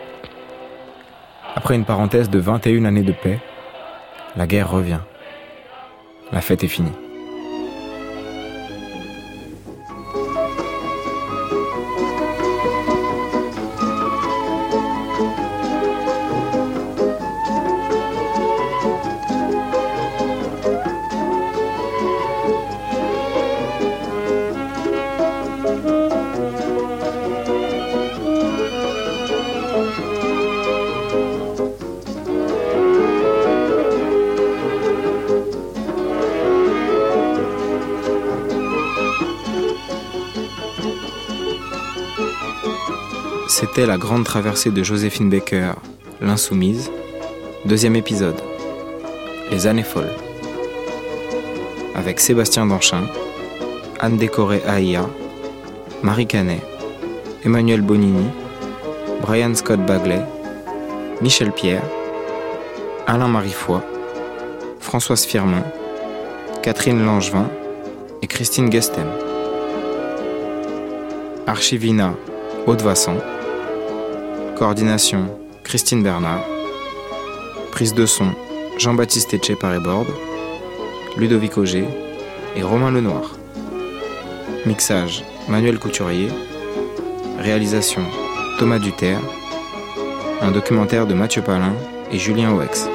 Après une parenthèse de 21 années de paix, la guerre revient. La fête est finie. C'était la grande traversée de Joséphine Baker, L'Insoumise, deuxième épisode, Les années folles, avec Sébastien Danchin, Anne Décoré Aïa, Marie Canet, Emmanuel Bonini, Brian Scott Bagley, Michel Pierre, Alain Marifoy, Françoise Firmin, Catherine Langevin et Christine Gestem. Archivina, Haute Vassan. Coordination, Christine Bernard. Prise de son, Jean-Baptiste Etche. Ludovic Auger et Romain Lenoir. Mixage, Manuel Couturier. Réalisation, Thomas Duterre. Un documentaire de Mathieu Palin et Julien Oex.